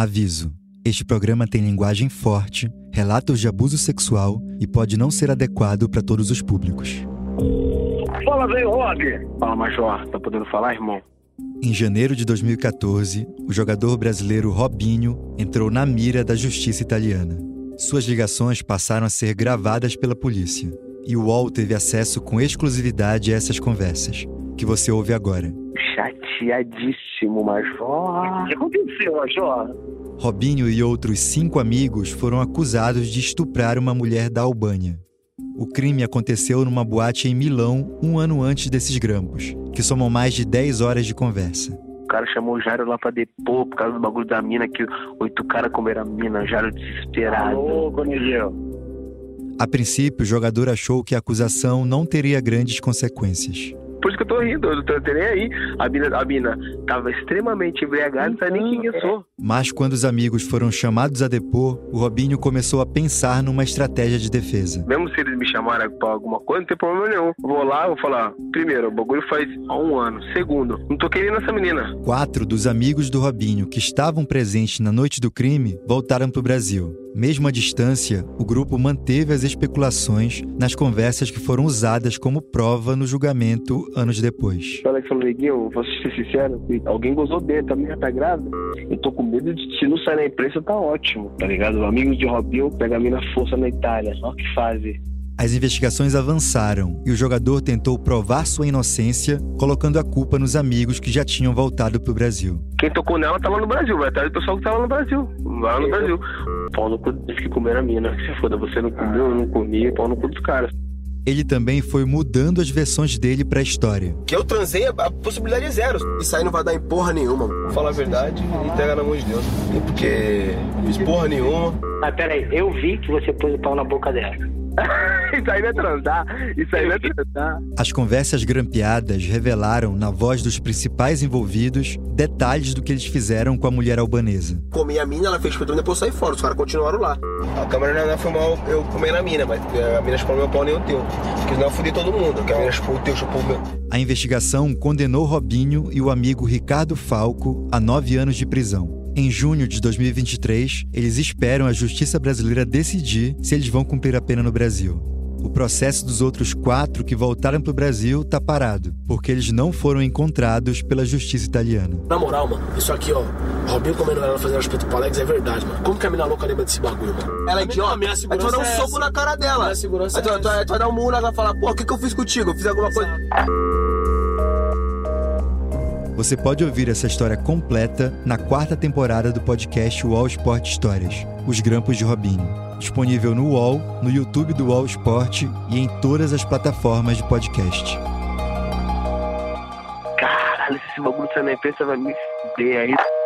Aviso: este programa tem linguagem forte, relatos de abuso sexual e pode não ser adequado para todos os públicos. Fala, velho Rob! Fala, Major. Tá podendo falar, irmão? Em janeiro de 2014, o jogador brasileiro Robinho entrou na mira da justiça italiana. Suas ligações passaram a ser gravadas pela polícia, e o UOL teve acesso com exclusividade a essas conversas, que você ouve agora. Chateadíssimo, Major. O que aconteceu, Major? Robinho e outros cinco amigos foram acusados de estuprar uma mulher da Albânia. O crime aconteceu numa boate em Milão um ano antes desses grampos, que somam mais de 10 horas de conversa. O cara chamou o Jairo lá pra depor por causa do bagulho da mina, que oito caras comeram a mina, o Jairo desesperado. Ô, Cornelio. A princípio, o jogador achou que a acusação não teria grandes consequências. Por isso que eu tô rindo, eu não tô nem aí. A mina, a mina tava extremamente embriagada, não nem quem eu sou. Mas quando os amigos foram chamados a depor, o Robinho começou a pensar numa estratégia de defesa. Mesmo se eles me chamarem pra alguma coisa, não tem problema nenhum. Vou lá, vou falar, primeiro, o bagulho faz há um ano. Segundo, não tô querendo essa menina. Quatro dos amigos do Robinho que estavam presentes na noite do crime voltaram pro Brasil. Mesmo à distância, o grupo manteve as especulações nas conversas que foram usadas como prova no julgamento anos depois. Fala que falou, Neguinho, vou ser sincero, alguém gozou dentro, a minha tá grávida. Eu tô com medo de se não sair na imprensa, tá ótimo, tá ligado? Amigos de Robinho pega a mina força na Itália, olha o que fazem. As investigações avançaram e o jogador tentou provar sua inocência, colocando a culpa nos amigos que já tinham voltado pro Brasil. Quem tocou nela tá lá no Brasil, vai atrás do pessoal que tá lá no Brasil. Lá no Brasil. Pau no cu deles que comeram a mina. Se foda, você não comeu, eu não comi, pau no cu dos caras. Ele também foi mudando as versões dele pra história. Que eu transei, a possibilidade é zero. Isso aí não vai dar em porra nenhuma. Fala a verdade e entrega na mão de Deus. E porque fiz porra nenhuma. Mas peraí, eu vi que você pôs o pau na boca dela. isso aí vai transar. Isso aí vai transar. As conversas grampeadas revelaram, na voz dos principais envolvidos, detalhes do que eles fizeram com a mulher albanesa. Comi a mina, ela fez e depois saí fora. Os caras continuaram lá. A câmera não foi mal eu comer na mina, mas a mina chupou meu pau nem o teu. Porque senão eu fudi todo mundo. Que a mina chupou o teu, chupou o meu. A investigação condenou Robinho e o amigo Ricardo Falco a nove anos de prisão. Em junho de 2023, eles esperam a justiça brasileira decidir se eles vão cumprir a pena no Brasil. O processo dos outros quatro que voltaram para o Brasil está parado, porque eles não foram encontrados pela justiça italiana. Na moral, mano, isso aqui, ó, Robinho comendo ela fazendo respeito pro Alex é verdade, mano. Como que a mina louca lembra desse bagulho, mano? Ela é idiota, aí tu vai dar um soco na cara dela. Aí tu, tu, tu vai dar um murro nela e vai falar, pô, o que, que eu fiz contigo? Eu fiz alguma coisa. Você pode ouvir essa história completa na quarta temporada do podcast UOL Sport Histórias, Os Grampos de Robinho. Disponível no UOL, no YouTube do UOL Sport e em todas as plataformas de podcast. Caralho, esse bagulho sai na imprensa vai me fuder aí.